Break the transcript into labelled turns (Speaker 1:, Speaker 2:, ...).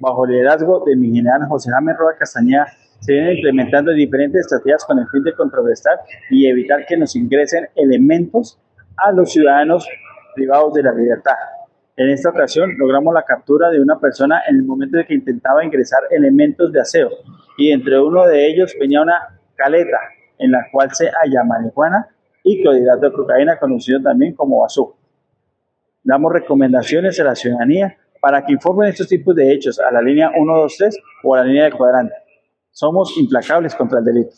Speaker 1: bajo el liderazgo de mi general José Jaime Roa Castañeda, se vienen implementando diferentes estrategias con el fin de contrarrestar y evitar que nos ingresen elementos a los ciudadanos privados de la libertad. En esta ocasión logramos la captura de una persona en el momento de que intentaba ingresar elementos de aseo y entre uno de ellos venía una caleta en la cual se halla marihuana y clorhidrato de cocaína conocido también como bazooka. Damos recomendaciones a la ciudadanía para que informen estos tipos de hechos a la línea 123 o a la línea de cuadrante. Somos implacables contra el delito.